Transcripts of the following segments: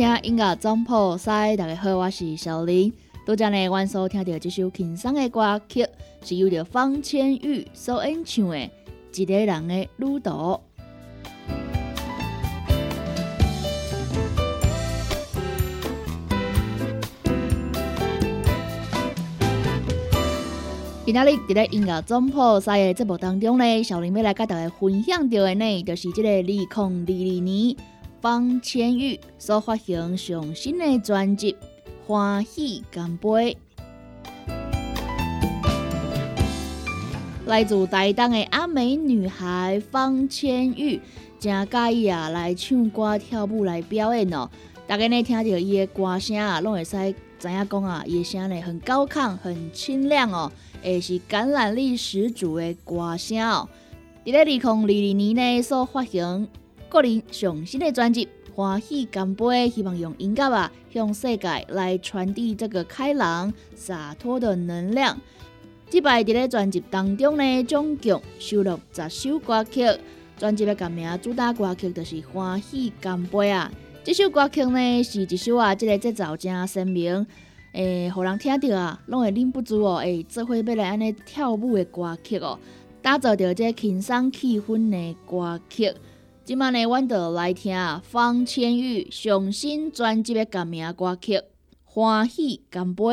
听音乐总铺塞，大家好，我是小林。多谢呢，阮所听到这首轻松的歌曲，是由着方千玉所演唱的《一个人的旅途》。今仔日伫咧音乐总铺塞的节目当中呢，小林要来甲大家分享到的呢，就是这个二零二二年。方千玉所发行上新的专辑《欢喜干杯》，来自台东的阿美女孩方千玉，真介意啊来唱歌跳舞来表演哦。大家呢听到伊的歌声啊，拢会使知影讲啊，伊的声呢很高亢、很清亮哦，也是感染力十足的歌声哦。伫咧二零二二年呢所发行。个人上新的专辑《欢喜干杯，希望用音乐啊，向世界来传递这个开朗洒脱的能量。这摆伫咧专辑当中呢，总共收录十首歌曲。专辑的歌名主打歌曲就是《欢喜干杯》啊。这首歌曲呢，是一首啊，这个节奏真鲜明，诶，互人听着啊，拢会忍不住哦，诶，做伙要来安尼跳舞的歌曲哦，打造着这轻松气氛的歌曲。今晚呢，阮就来听方千玉上新专辑的歌名歌曲《欢喜干杯》。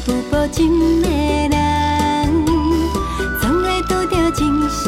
步步进的人，总会拄着真心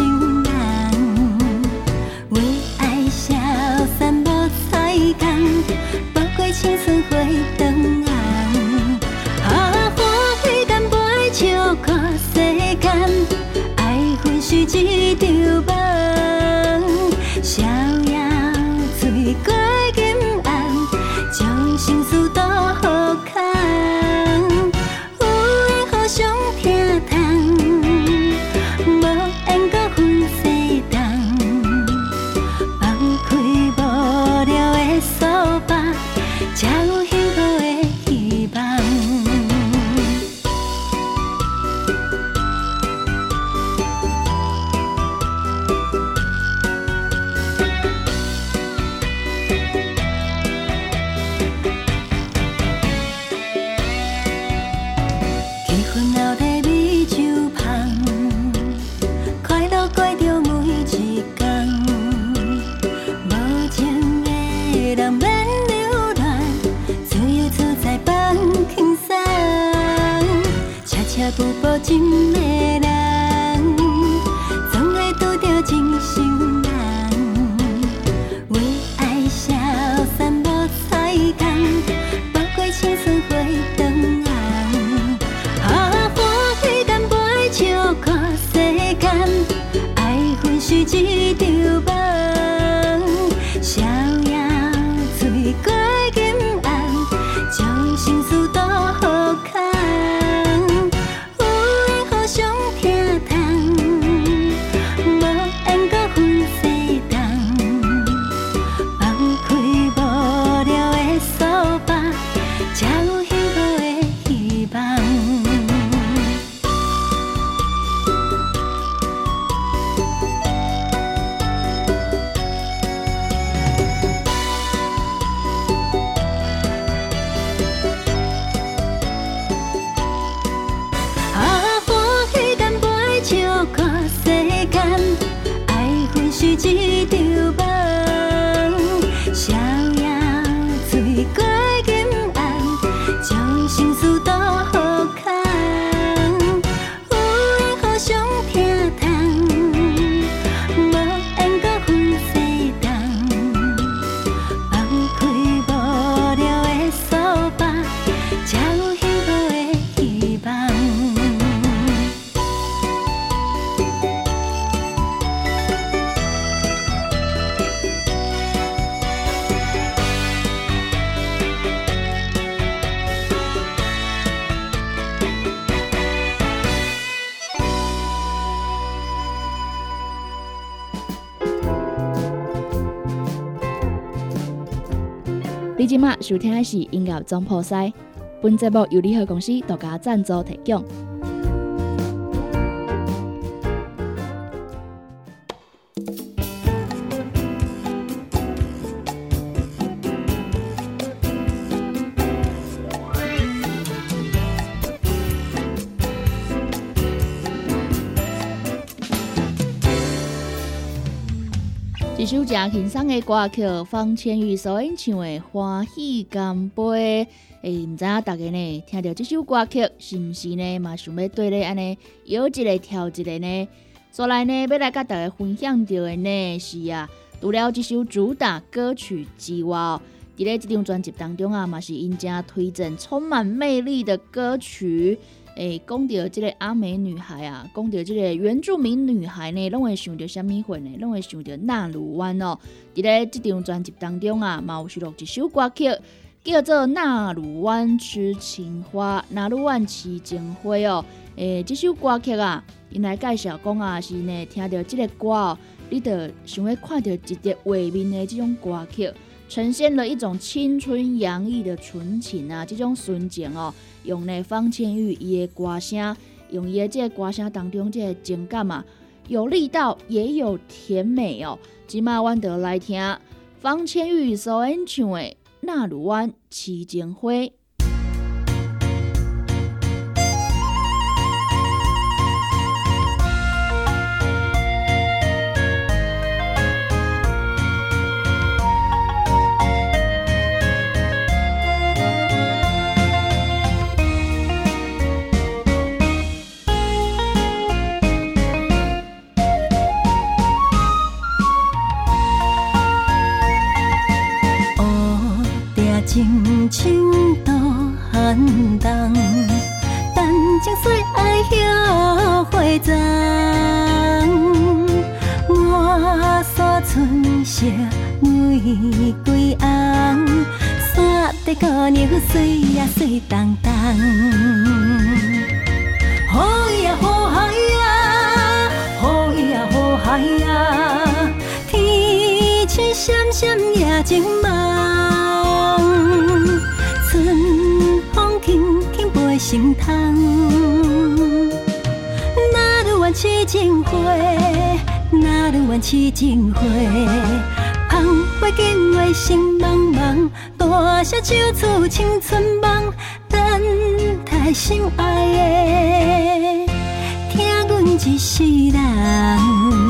收听的是音乐总破塞，本节目由联合公司独家赞助提供。一首真轻松的歌曲，方千玉所演唱的《欢喜干杯》。诶，毋知影大家呢，听到这首歌曲，是毋是呢？嘛想要对咧安尼摇一个跳一个呢？所来呢，要来甲大家分享到的呢是啊，除了这首主打歌曲之外，伫咧这张专辑当中啊，嘛是因家推荐充满魅力的歌曲。诶，讲到即个阿美女孩啊，讲到即个原住民女孩呢，拢会想到虾米粉呢？拢会想到纳鲁湾哦。伫咧即张专辑当中啊，嘛有收录一首歌曲，叫做《纳鲁湾痴情花》，纳鲁湾痴情花哦。诶，即首歌曲啊，因来介绍讲啊，是呢，听到即个歌哦，你着想要看到一个画面的即种歌曲。呈现了一种青春洋溢的纯情啊，这种纯情哦，用呢方千玉伊的歌声，用伊的这个歌声当中这个情感嘛，有力道也有甜美哦。今麦阮得来听方千玉所演唱的《那鲁湾痴情花》。姑娘水呀水当当。好呀好嗨呀，好呀好嗨呀，天气闪闪夜静茫，春风轻轻拨心窗。哪里万七情花，哪里万七情花。紧话心茫茫，大声唱出青春梦，等待心爱的，疼阮一世人。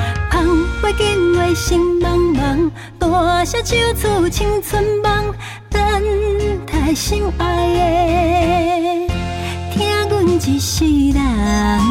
紧话心茫茫，大声唱出青春梦，等待心爱的，听阮一世人。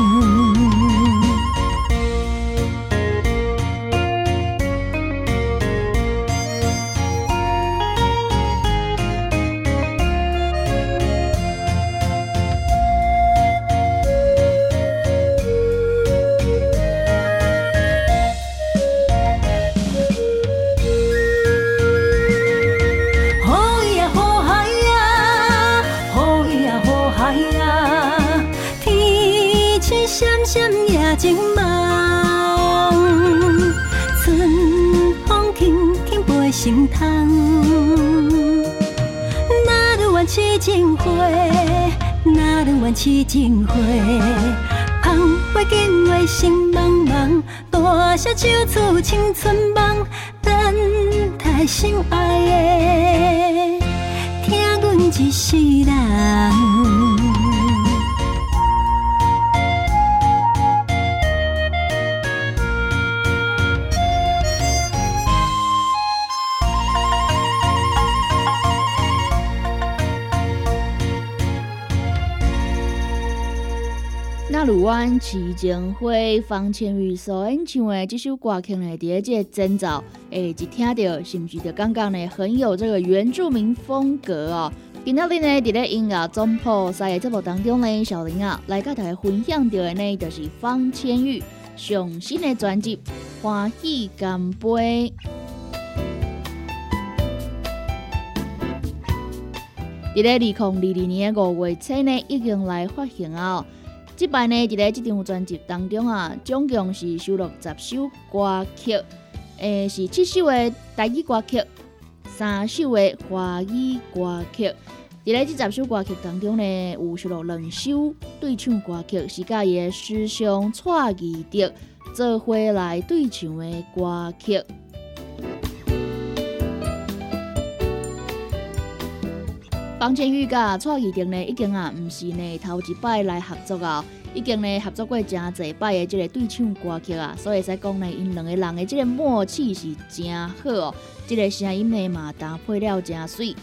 湾齐建辉、方千玉所演唱的这首歌曲呢，第一个征兆，诶，一听到是不是就刚刚呢很有这个原住民风格哦？今天呢，伫咧音乐总铺在节目当中呢，小林啊来甲大家分享到的呢，就是方千玉上新的专辑《欢喜干杯》。伫咧二零二二年的五月七呢，已经来发行啊。即摆呢，伫咧即张专辑当中啊，总共是收录十首歌曲，诶，是七首的台语歌曲，三首的华语歌曲。伫咧即十首歌曲当中呢，有收录两首对唱歌曲，是甲伊的师兄蔡义德做伙来对唱的歌曲。方千玉甲蔡义德呢，已经啊，毋是呢头一摆来合作啊，已经呢合作过真侪摆的即个对唱歌曲啊，所以才讲呢，因两个人的即个默契是真好哦，即个声音呢嘛搭配了真水。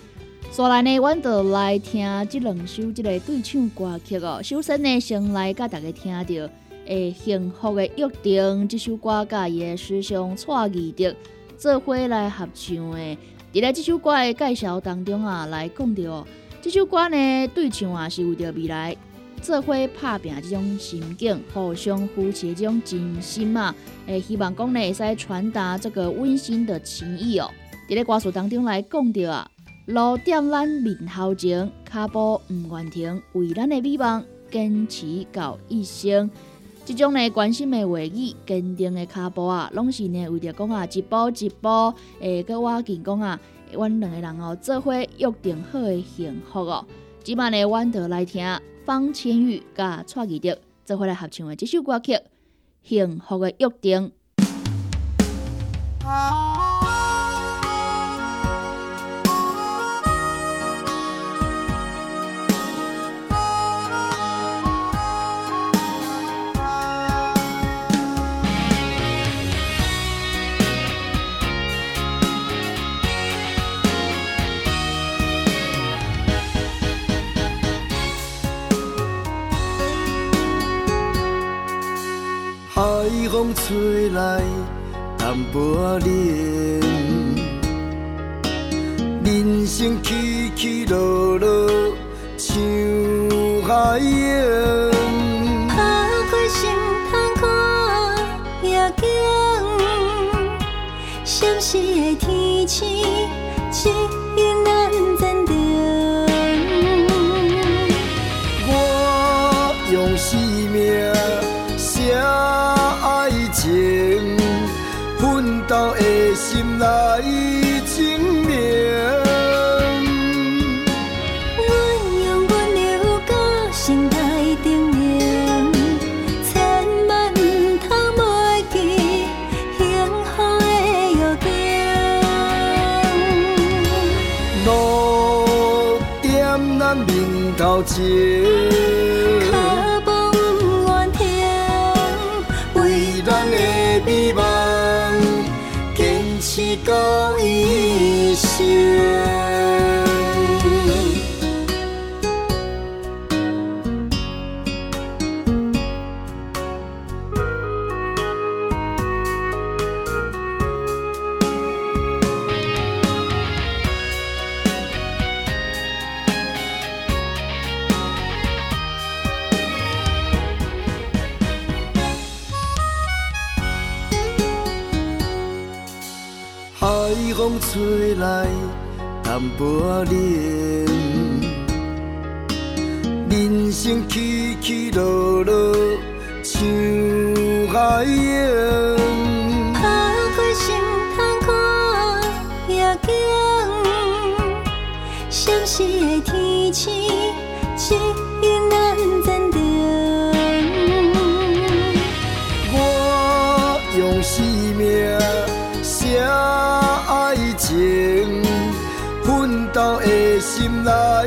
所来呢，阮就来听即两首即个对唱歌曲哦。首先呢，先来甲大家听到《诶幸福的约定》这首歌，甲伊的师兄蔡义德做伙来合唱诶。伫咧这首歌的介绍当中啊，来讲到这首歌呢，对唱啊是为着未来做伙拍拼这种心境，互相扶持这种真心嘛，诶，希望讲呢会使传达这个温馨的情谊哦。伫咧歌词当中来讲到啊，路点咱面头前，脚步毋愿停，为咱的美梦坚持到一生。即种呢关心的话语，坚定的脚步啊，拢是呢为着讲啊一步一步，诶，搁我见讲啊，阮两个人哦做伙约定好的幸福哦。即摆呢，阮就来听方千玉甲蔡依林做伙来合唱的这首歌曲《幸福的约定》。风吹来淡薄仔冷，人生起起落落像海浪。面海风吹来淡薄仔冷，人生起起落落像海洋。踏过心痛看夜景，闪烁的天星，的心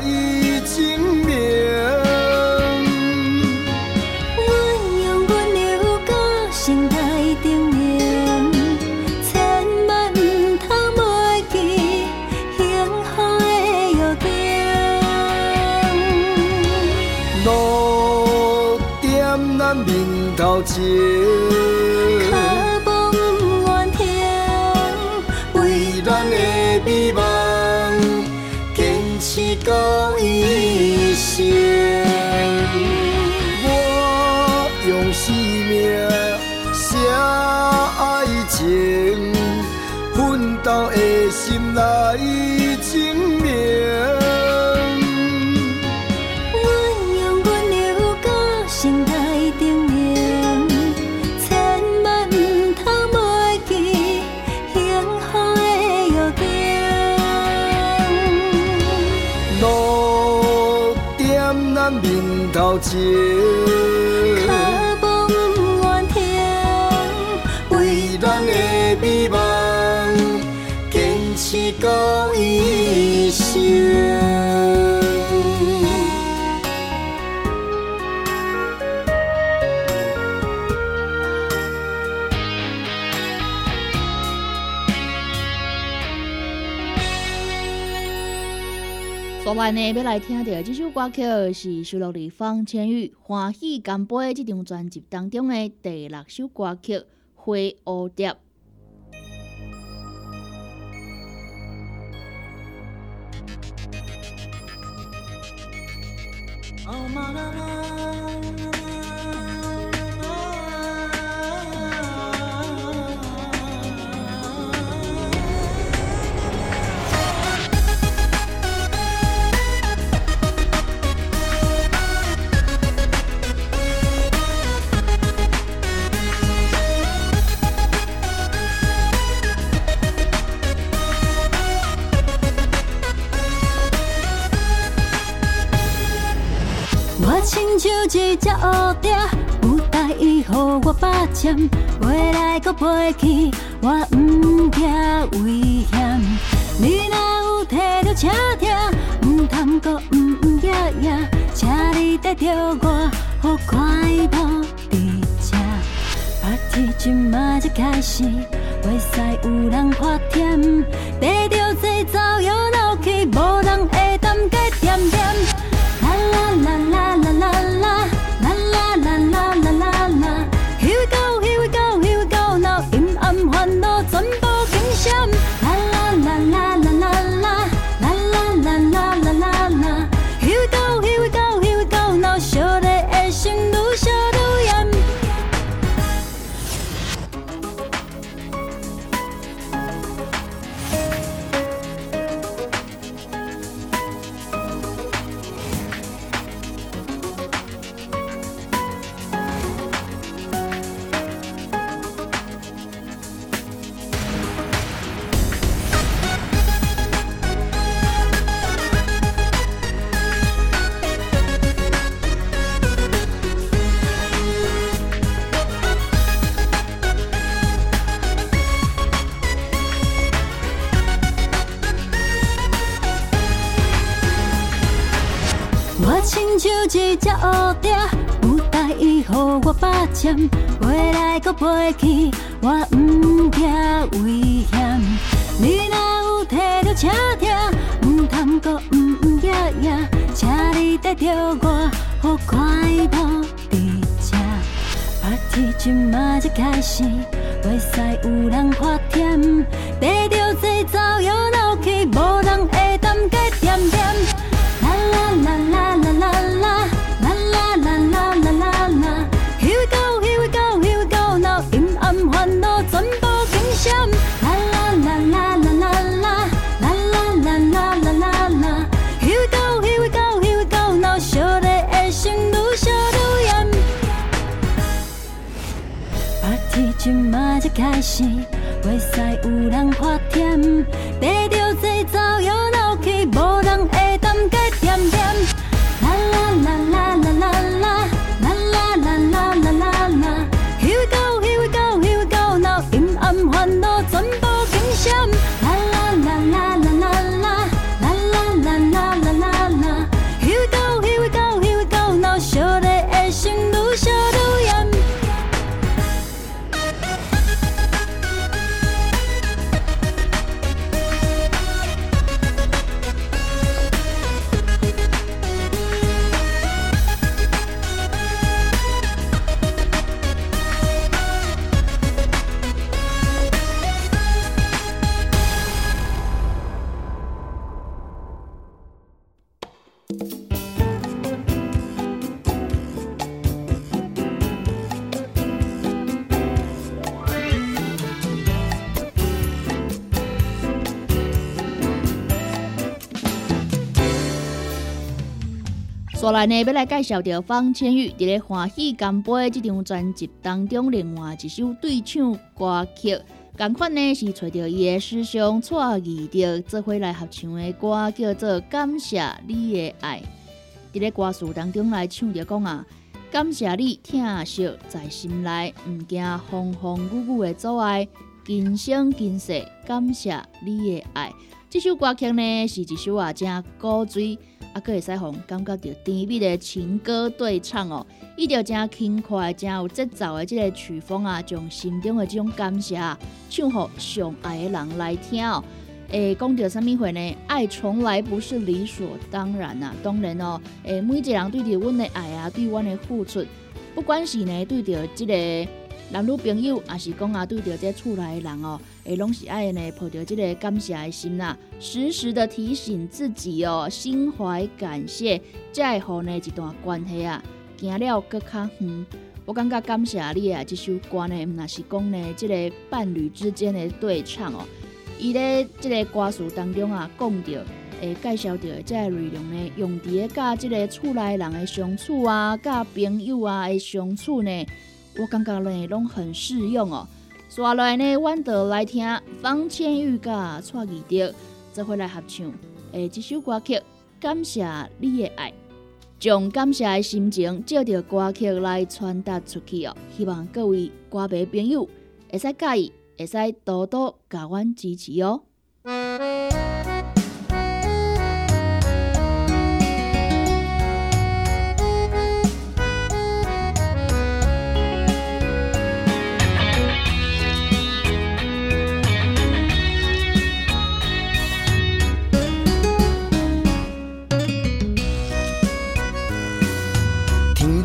坚持到一生。昨晚呢，要来听到这首歌曲是收录在方千玉《欢喜干杯》这张专辑当中的第六首歌曲《花蝴蝶》。我亲像一只蝴蝶，有待伊予我霸占，飞来搁飞去，我毋惊危险。你若有摕着车听，毋通搁呒呒呀呀，请你带着我，予快乐伫这。Party 今嘛才开始，袂使有人破添，跟着节奏摇闹去，无人会当改点点。我霸占，飞来搁飞去，我毋惊危险。你若有摕到车听，毋通搁呒呒呀呀，请你带着我，好快乐伫这。Party 今嘛才开始，袂使有人破添，才开始，袂使有人破添，跟着节奏摇闹去，无人会来呢，要来介绍到方千玉伫咧《欢喜干杯》这张专辑当中，另外一首对唱歌曲，同款呢是找到伊的师兄蔡义德做伙来合唱的歌，叫做《感谢你的爱》。伫咧歌词当中来唱着讲啊，感谢你疼惜在心内，毋惊风风雨雨的阻碍，今生今世感谢你的爱。这首歌曲呢是一首啊正古锥。啊，可会使互感觉到甜蜜的情歌对唱哦，伊着真轻快、真有节奏的即个曲风啊，将心中的这种感谢唱互上爱的人来听哦。诶，讲到啥物话呢？爱从来不是理所当然呐，当然哦。诶，每一个人对着阮的爱啊，对阮的付出，不管是呢对着即个。男女朋友，也是讲啊，对着这厝内的人哦，会拢是爱呢，抱着这个感谢的心呐，时时的提醒自己哦，心怀感谢，才会好呢一段关系啊，行了搁较远。我感觉感谢你啊，这首歌呢，那是讲呢，这个伴侣之间的对唱哦。伊咧这个歌词当中啊，讲到，诶，介绍到这个内容呢，用伫咧甲这个厝内人的相处啊，甲朋友啊的相处呢。我感觉呢，拢很适用哦。接下来呢，阮就来听方千玉甲蔡依德做伙来合唱诶，这首歌曲《感谢你的爱》，将感谢的心情借着歌曲来传达出去哦。希望各位歌迷朋友会使介意，会使多多甲阮支持哦。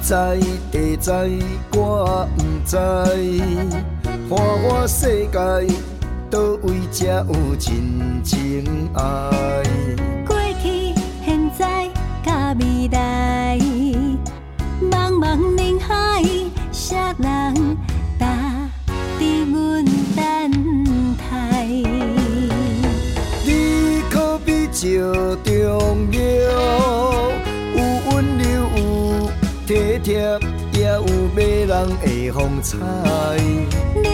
知地知，我毋知，花花世界，倒位才有真情爱？过去、现在、甲未来，茫茫人海，啥人的风采。你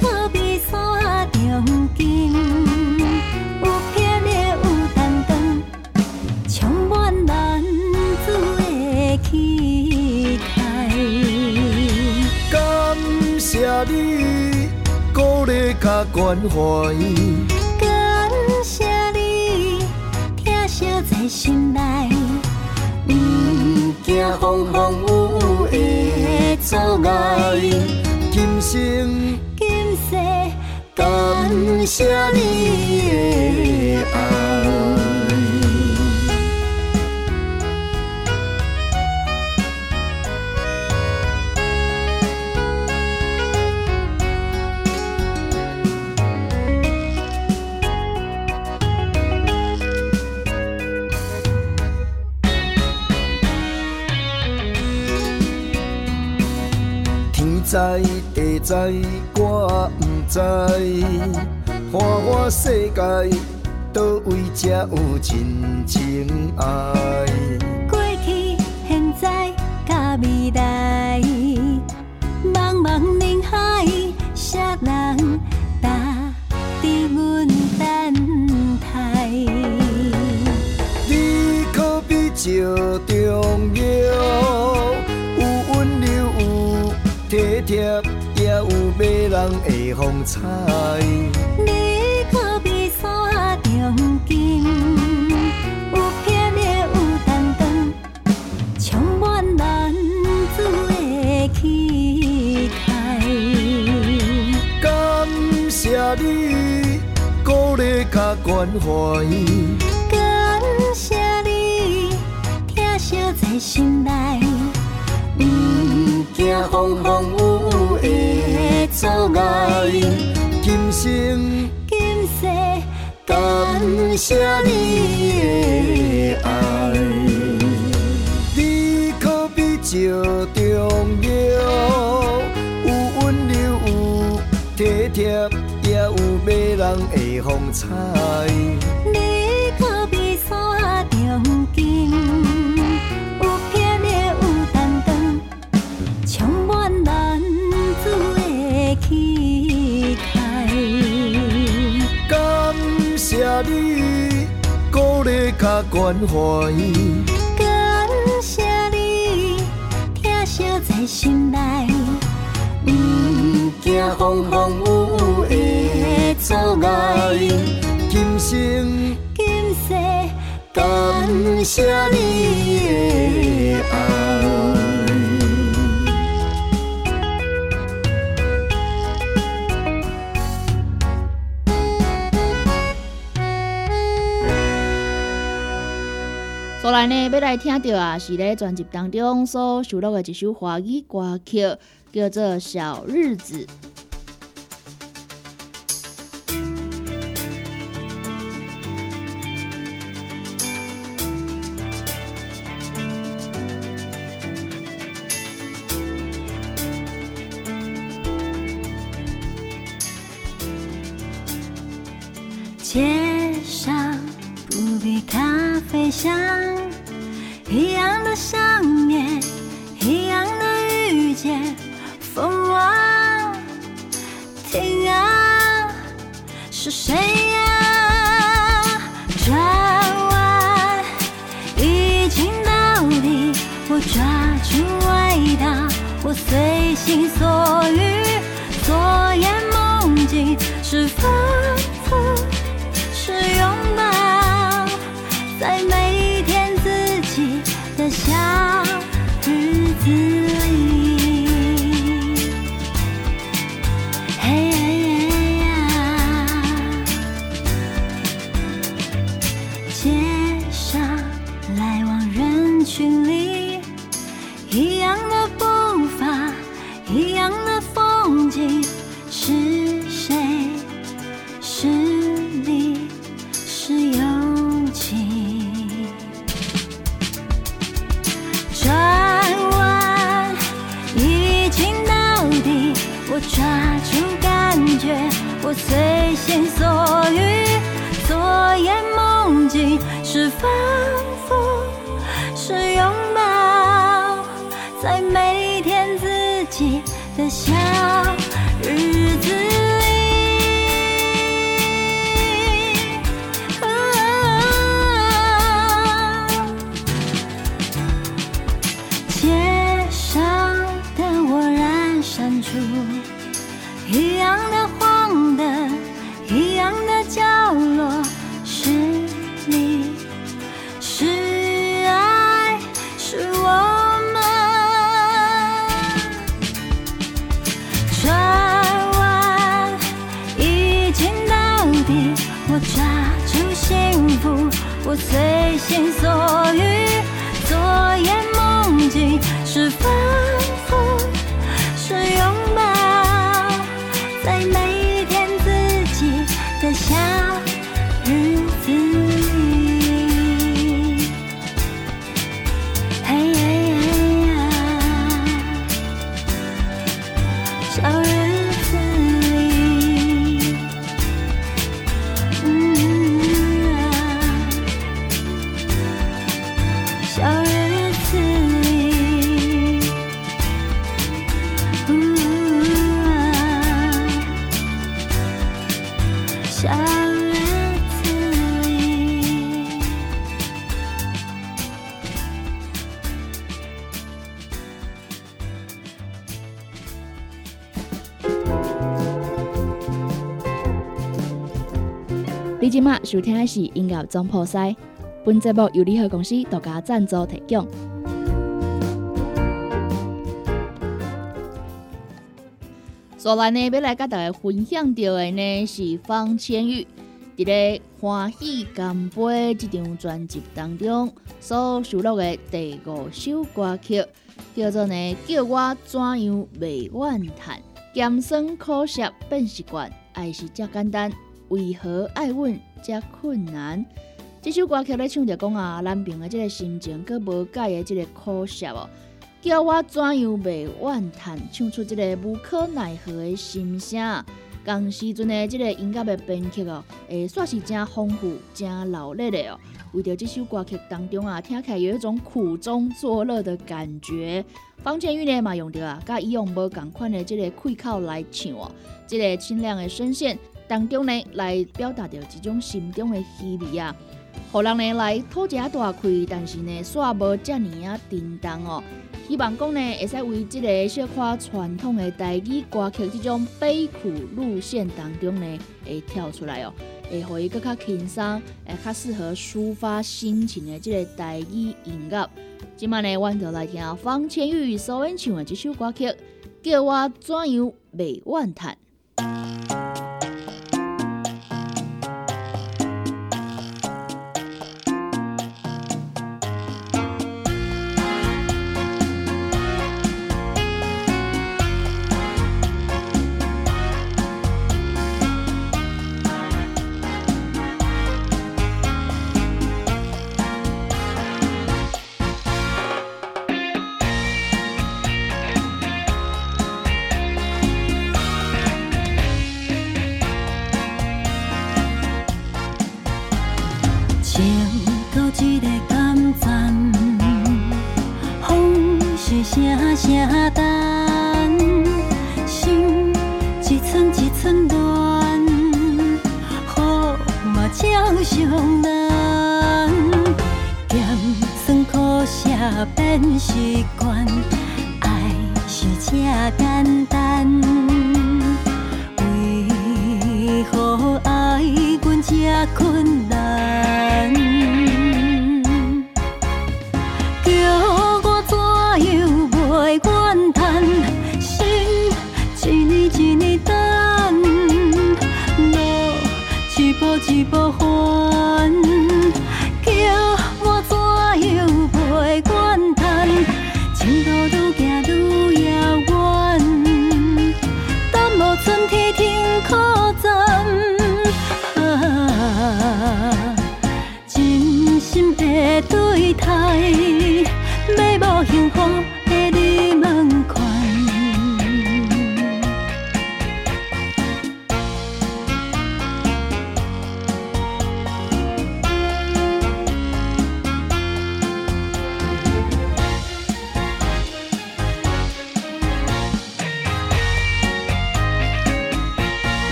可比山中金，有偏烈有担当，充满男子的气概。感谢你鼓励甲关怀，感谢你疼惜在心内。不惊风风雨雨阻碍，今生今世感谢你。的知，我毋知，花花世界，倒位才有真情爱？过去、现在、甲未来，茫茫人海，谁人答伫阮等待？你可比照重要。体贴也有迷人的风采。你可比山中金，有偏的有担当，充满男子的气概。感谢你鼓励甲关怀，感谢你疼惜在心内。惊风风雨雨的阻碍，今生今世感谢你的爱。你可比照重要，有温柔有体贴，也有迷人的风采。关怀。感谢你，疼惜在心内，不惊风风雨雨的阻碍，今生今世感谢你的爱。后来呢，要来听到啊，是咧专辑当中所收录的一首华语歌曲，叫做《小日子》。己的小日子我随心所欲。昨夜梦境收听的是音乐总铺塞，本节目由联合公司独家赞助提供。所来呢，要来甲大家分享到的呢是方千玉伫咧《欢喜干杯》这张专辑当中所收录的第五首歌曲，叫做呢《叫我怎样袂怨叹》，咸酸苦涩变习惯，爱是遮简单，为何爱阮遮困难？这首歌曲咧唱着讲啊，男朋友即个心情，佮无解的即个苦涩哦，叫我怎样袂怨叹，唱出即个无可奈何的心声。当时阵的即个音乐的编曲哦，会算是真丰富、真热烈的哦。为着这首歌曲当中啊，听起来有一种苦中作乐的感觉。方千玉呢嘛用着啊，甲以往无共款的即个开口来唱哦，即、个清亮的声线当中呢，来表达着一种心中的希望啊。互人呢来讨一下大亏，但是呢煞无遮尔啊叮当哦。希望讲呢会使为即个小可传统的台语歌曲即种悲苦路线当中呢，会跳出来哦，会互伊更较轻松，会较适合抒发心情的即个台语音乐。今晚呢，阮就来听方千玉所演唱的这首歌曲，叫我怎样袂怨叹。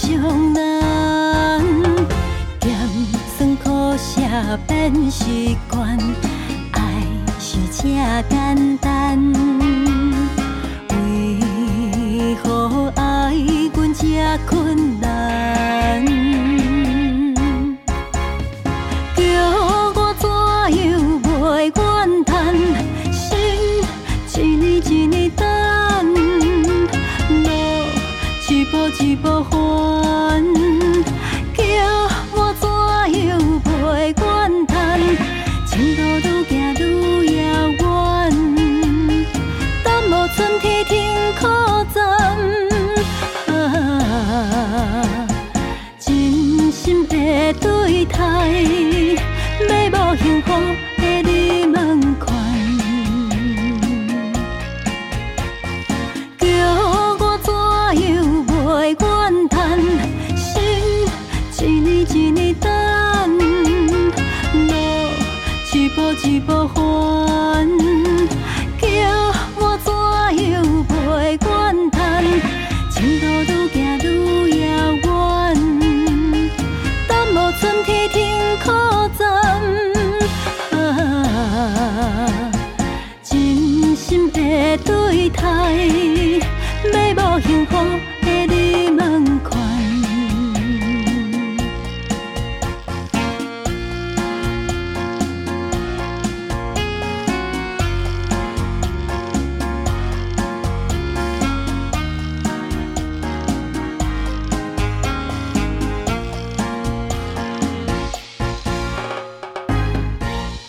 伤人，咸酸苦涩变习惯，爱是这简单。为何爱阮这困难？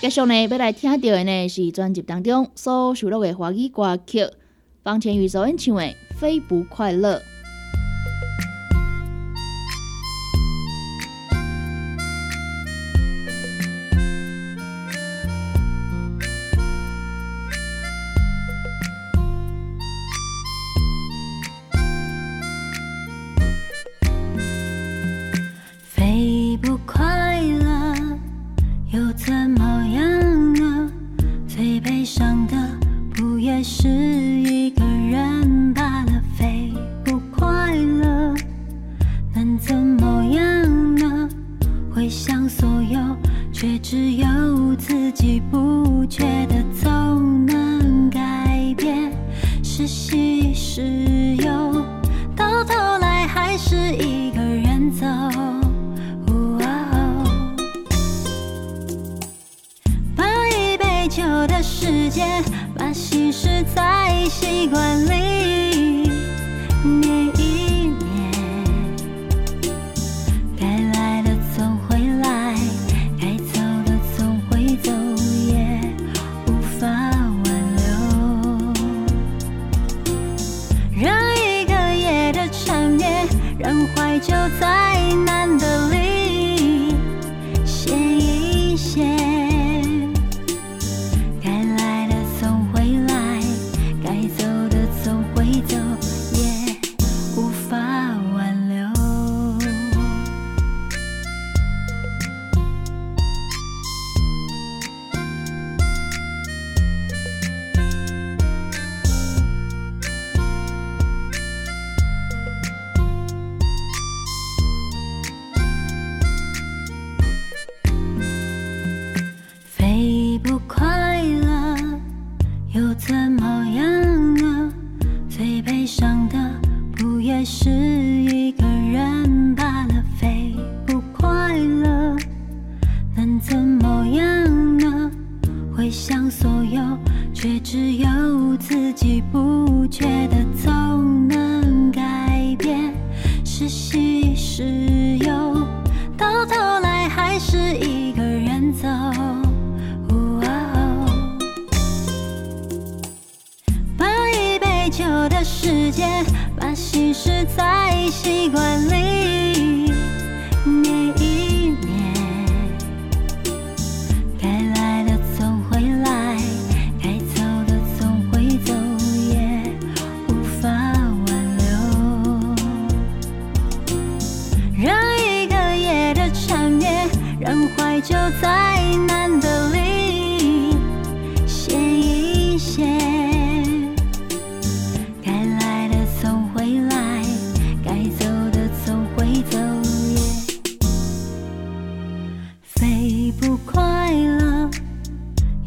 接下呢，要来听到的呢是专辑当中所收录的华语歌曲，方千宇所演唱的《非不快乐》。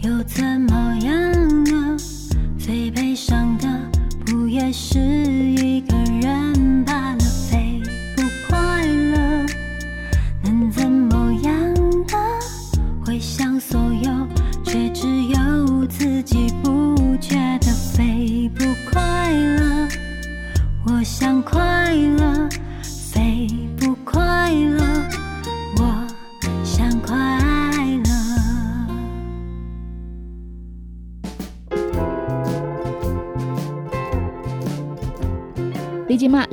有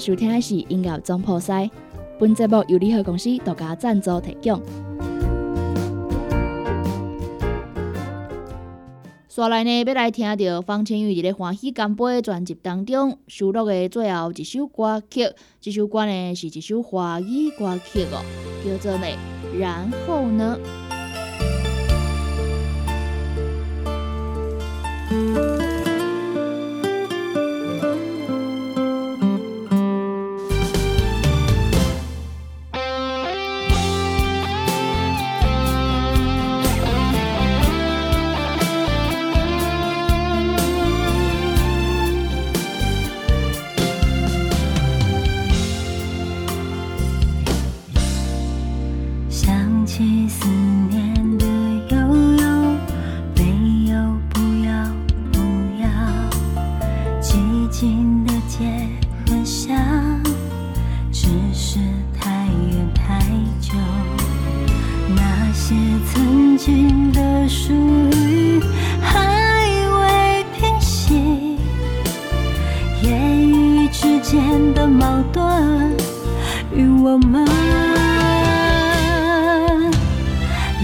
收听的是音乐《总柏诗》，本节目由联合公司独家赞助提供。接下来呢，要来听到方清玉伫咧《欢喜干杯》专辑当中收录的最后一首歌曲，这首歌呢是一首华语歌曲哦，叫做呢《然后呢》。属于还未平息言语之间的矛盾与我们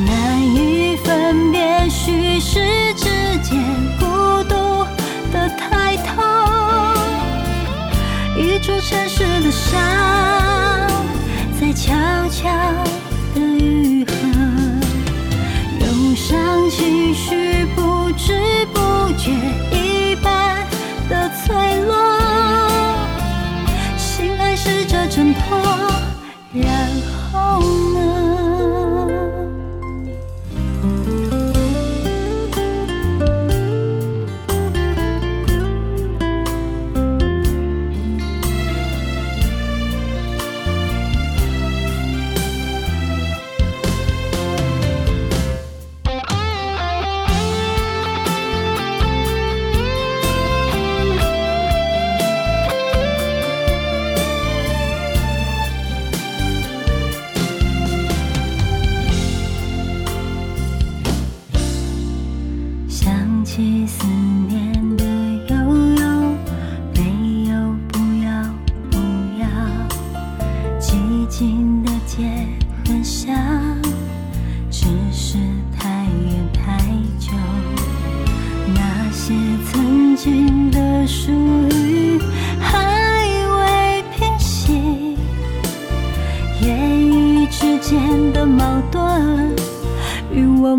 难以分辨虚实之间孤独的抬头一座城市的伤。像情绪不知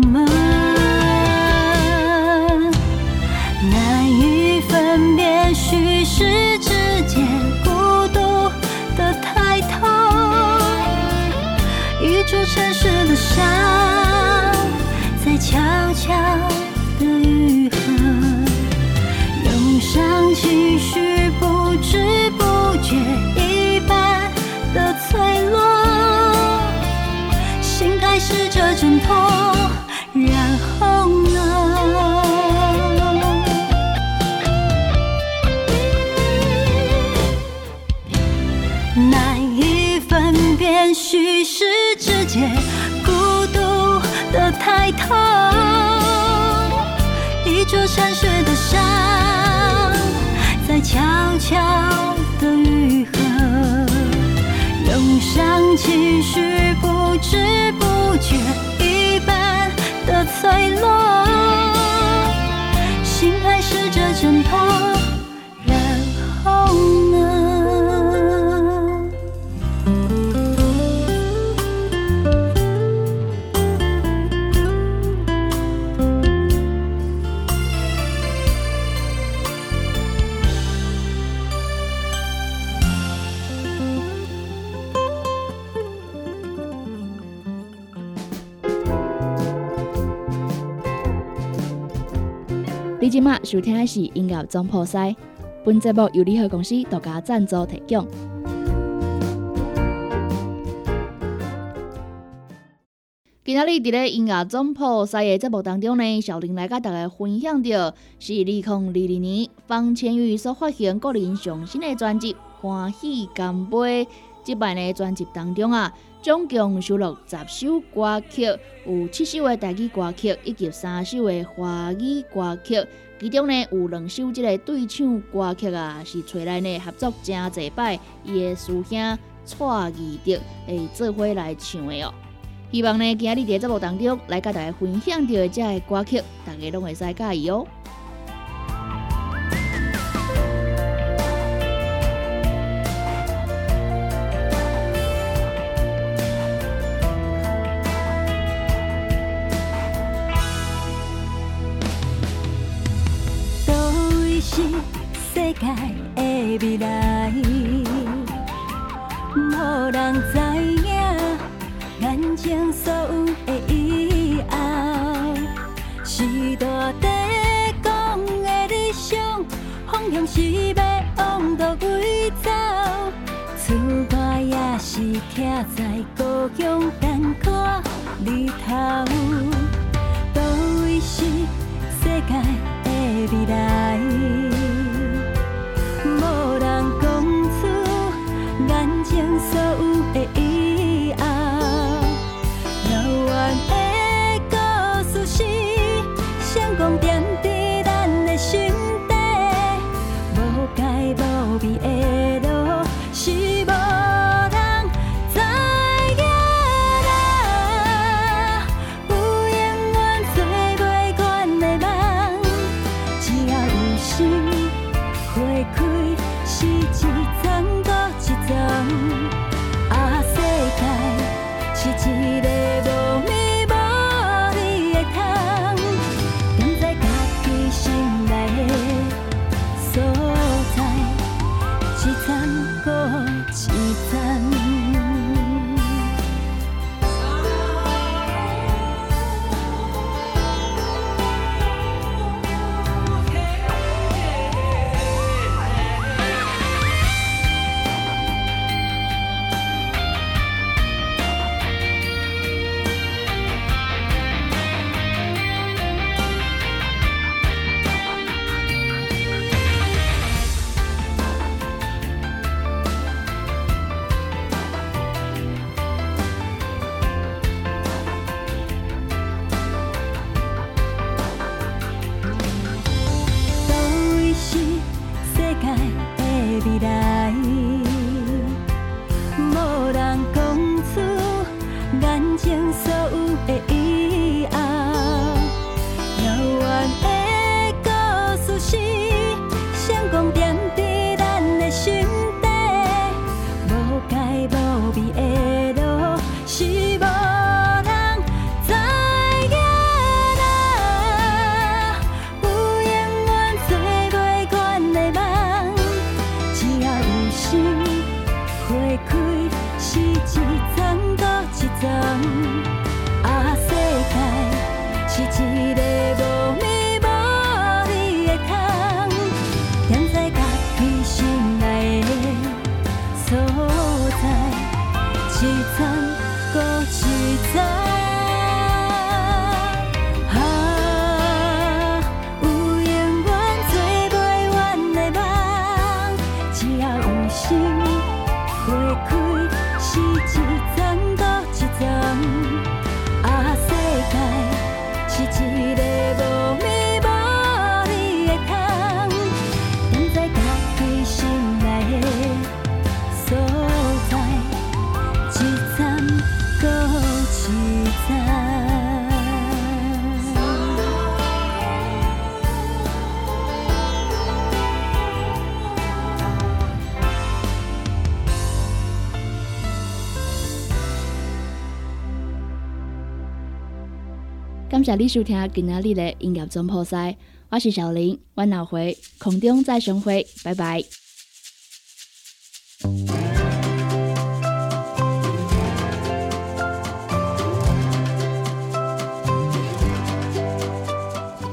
我们。一座山水的伤，在悄悄地愈合，涌上情绪，不知不觉，一般的脆弱，心还是着阵痛，今麦收听的是音乐总铺塞，本节目由联合公司独家赞助提供。今仔日伫咧音乐总铺塞的节目当中呢，小林来甲大家分享到是二零二二年方千玉所发行个人上新的专辑《欢喜干杯》。即摆呢专辑当中啊，总共收录十首歌曲，有七首的台语歌曲，以及三首的华语歌曲。其中呢有两首即个对唱歌曲啊，是找来呢合作真侪摆伊的师兄蔡义德会做伙来唱的哦。希望呢今日伫节目当中来甲大家分享到这个歌曲，大家拢会使介意哦。是世界的未来，无人知影眼前所有的以后，是大地讲的理想，方向是要往倒位走，厝外也是徛在故乡等看日头，倒位是世界未来，无人讲出眼前所有谢你收听今仔日的音乐总破塞，我是小林，我后回空中再相会，拜拜。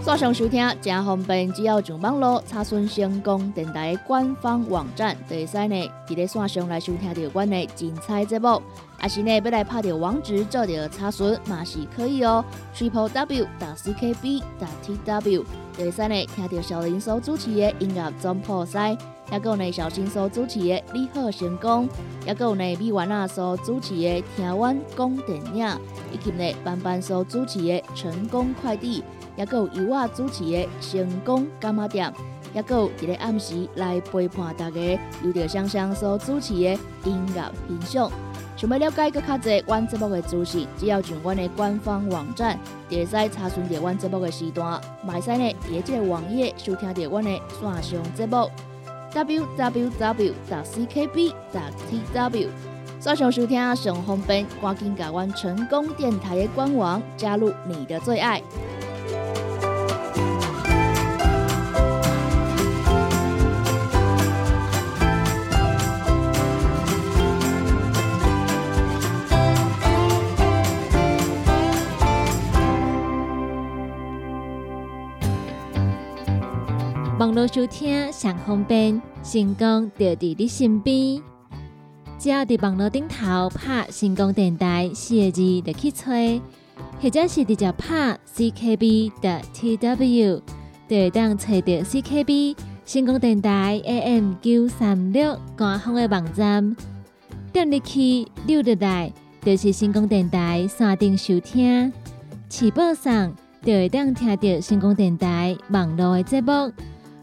线上收听正方便，只要上网络查询成功电台官方网站，就会使呢伫咧线上来收听到阮的精彩节目。阿是呢要来拍着网址做着查询嘛是可以哦，triple w 打 c k b 打 t w 就会使呢听到小林所主持的音乐总破塞，也有呢小新所主持的你好成功，也有呢米丸啊所主持的听完讲电影，以及呢班班所主持的成功快递。也有由我主持的成功干妈店，也有一个暗时来陪伴大家，有着香香所主持的音乐欣赏。想要了解更较侪阮节目的资讯，只要上阮的官方网站，就会使查询着阮节目的时段。买使呢，伫即个网页收听到阮的线上节目：www. ckb. tw。线上收听上方便，赶紧加阮成功电台的官网，加入你的最爱。络收听上方便，成功就伫你身边。只要伫网络顶头拍“成功电台”四个字就去吹，或者是直接拍 “ckb” 的 “tw”，就会当找到 CKB 成功电台 AM 九三六官方的网站。点入去溜入来，就是成功电台山顶收听。起播上就会当听到成功电台网络的节目。